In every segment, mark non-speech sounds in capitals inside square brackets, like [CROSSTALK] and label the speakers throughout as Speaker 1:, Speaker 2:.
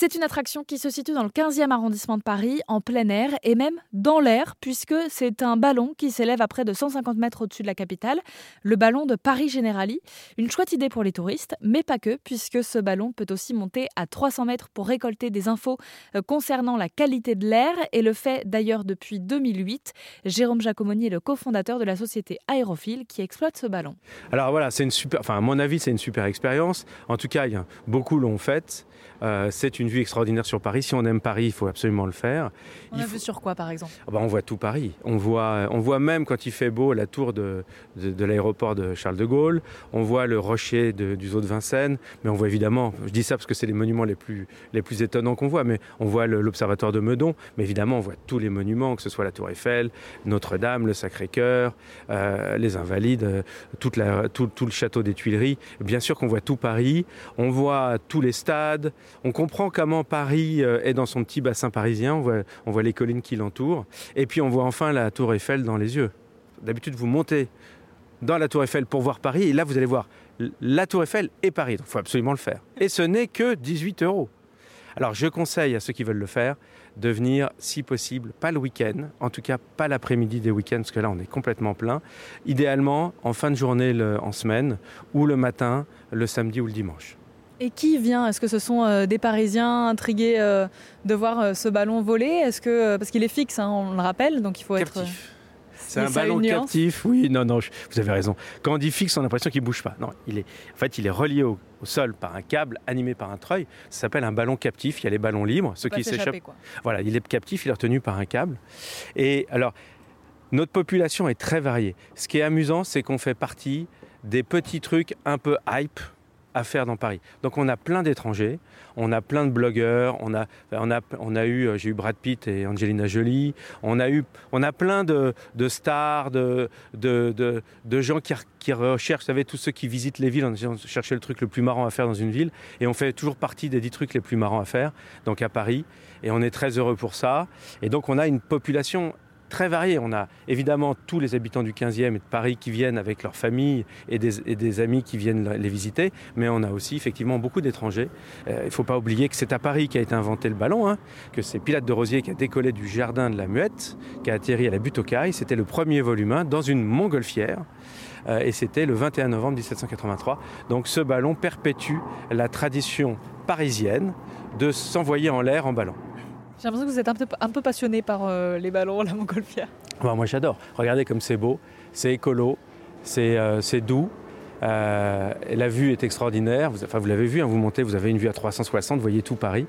Speaker 1: C'est une attraction qui se situe dans le 15e arrondissement de Paris, en plein air et même dans l'air, puisque c'est un ballon qui s'élève à près de 150 mètres au-dessus de la capitale, le ballon de Paris Generali. Une chouette idée pour les touristes, mais pas que, puisque ce ballon peut aussi monter à 300 mètres pour récolter des infos euh, concernant la qualité de l'air, et le fait d'ailleurs depuis 2008. Jérôme Jacomoni est le cofondateur de la société Aérophile qui exploite ce ballon.
Speaker 2: Alors voilà, c'est une super, enfin à mon avis, c'est une super expérience. En tout cas, beaucoup l'ont faite. Euh, c'est une vue extraordinaire sur Paris. Si on aime Paris, il faut absolument le faire.
Speaker 1: On a vu sur quoi, par exemple?
Speaker 2: Ah bah, On voit tout Paris. On voit, on voit même quand il fait beau la tour de, de, l'aéroport de Charles de Gaulle. On voit le rocher du zoo de Vincennes. Mais on voit évidemment, je dis ça parce que c'est les monuments les plus, les plus étonnants qu'on voit, mais on voit l'observatoire de Meudon. Mais évidemment, on voit tous les monuments, que ce soit la Tour Eiffel, Notre-Dame, le Sacré-Cœur, euh, les Invalides, euh, toute la, tout, tout le château des Tuileries. Bien sûr qu'on voit tout Paris. On voit tous les stades. On comprend comment Paris euh, est dans son petit bassin parisien. On voit, on voit les collines qui l'entourent. Et puis on voit enfin la tour Eiffel dans les yeux. D'habitude, vous montez dans la tour Eiffel pour voir Paris. Et là, vous allez voir la tour Eiffel et Paris. Donc il faut absolument le faire. Et ce n'est que 18 euros. Alors je conseille à ceux qui veulent le faire de venir, si possible, pas le week-end, en tout cas pas l'après-midi des week-ends, parce que là on est complètement plein. Idéalement en fin de journée en semaine, ou le matin, le samedi ou le dimanche.
Speaker 1: Et qui vient? Est-ce que ce sont euh, des Parisiens intrigués euh, de voir euh, ce ballon voler? Est-ce que parce qu'il est fixe, hein, on le rappelle, donc il faut
Speaker 2: être. C'est un ballon captif, oui, non, non, vous avez raison. Quand on dit fixe, on a l'impression qu'il bouge pas. Non, il est, en fait, il est relié au, sol par un câble animé par un treuil. Ça s'appelle un ballon captif. Il y a les ballons libres, ceux qui s'échappent. Voilà, il est captif, il est retenu par un câble. Et alors, notre population est très variée. Ce qui est amusant, c'est qu'on fait partie des petits trucs un peu hype à faire dans Paris. Donc on a plein d'étrangers, on a plein de blogueurs, on a, eu, j'ai eu Brad Pitt et Angelina Jolie, on a eu, on a plein de, stars, de, gens qui, qui recherchent, vous savez, tous ceux qui visitent les villes, on cherche le truc le plus marrant à faire dans une ville, et on fait toujours partie des dix trucs les plus marrants à faire, donc à Paris, et on est très heureux pour ça. Et donc on a une population très varié. On a évidemment tous les habitants du 15e et de Paris qui viennent avec leurs familles et des, amis qui viennent les visiter, mais on a aussi effectivement beaucoup d'étrangers. Euh, il ne faut pas oublier que c'est à Paris qu'a été inventé le ballon, hein, que c'est Pilate de Rosier qui a décollé du jardin de la Muette, qui a atterri à la butte aux Cailles. C'était le premier volume hein, dans une montgolfière. Euh, et c'était le 21 novembre 1783. Donc ce ballon perpétue la tradition parisienne de s'envoyer en l'air en ballon.
Speaker 1: J'ai l'impression que vous êtes un peu, passionné par euh, les ballons, [LAUGHS] la montgolfière.
Speaker 2: moi j'adore. Regardez comme c'est beau, c'est écolo, c'est euh, doux. Euh, la vue est extraordinaire. Vous, enfin, vous l'avez vu, hein, vous montez, vous avez une vue à 360, vous voyez tout Paris.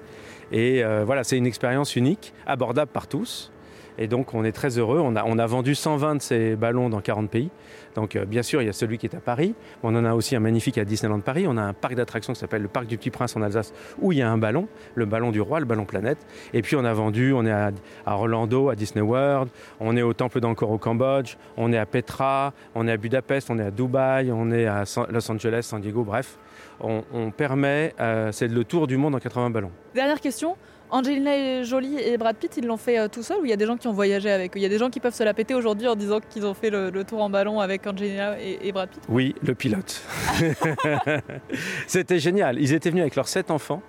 Speaker 2: Et voilà, c'est une expérience unique, abordable par tous. Et donc on est très heureux. On a, vendu 120 de ces ballons dans 40 pays. Donc euh, bien sûr, il y a celui qui est à Paris. On en a aussi un magnifique à Disneyland Paris. On a un parc d'attractions qui s'appelle le Parc du Petit Prince en Alsace, où il y a un ballon, le ballon du roi, le ballon planète. Et puis on a vendu, on est à, Orlando, à Disney World, on est au Temple d'Angkor au Cambodge, on est à Petra, on est à Budapest, on est à Dubaï, on est à Los Angeles, San Diego, bref. On, permet, euh, c'est le tour du monde en 80 ballons.
Speaker 1: Dernière question, Angelina Jolie et Brad Pitt, ils l'ont fait euh, tout seuls ou il y a des gens qui ont voyagé avec eux? Il y a des gens qui peuvent se la péter aujourd'hui en disant qu'ils ont fait le, tour en ballon avec Angelina et, Brad Pitt?
Speaker 2: Oui, le pilote. [LAUGHS] C'était génial. Ils étaient venus avec leurs sept enfants.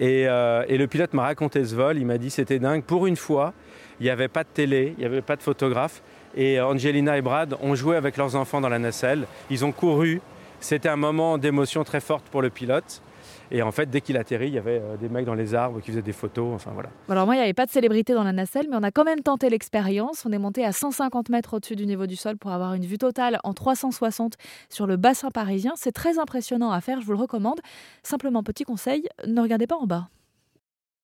Speaker 2: Euh, et, le pilote m'a raconté ce vol. Il m'a dit c'était dingue. Pour une fois, il n'y avait pas de télé, il n'y avait pas de photographe. Et Angelina et Brad ont joué avec leurs enfants dans la nacelle. Ils ont couru. C'était un moment d'émotion très forte pour le pilote. Et en fait, dès qu'il atterrit, il y avait euh, des mecs dans les arbres qui faisaient des photos. Enfin voilà.
Speaker 1: Alors moi, il n'y avait pas de célébrité dans la nacelle, mais on a quand même tenté l'expérience. On est monté à 150 mètres au-dessus du niveau du sol pour avoir une vue totale en 360 sur le bassin parisien. C'est très impressionnant à faire, je vous le recommande. Simplement, petit conseil, ne regardez pas en bas.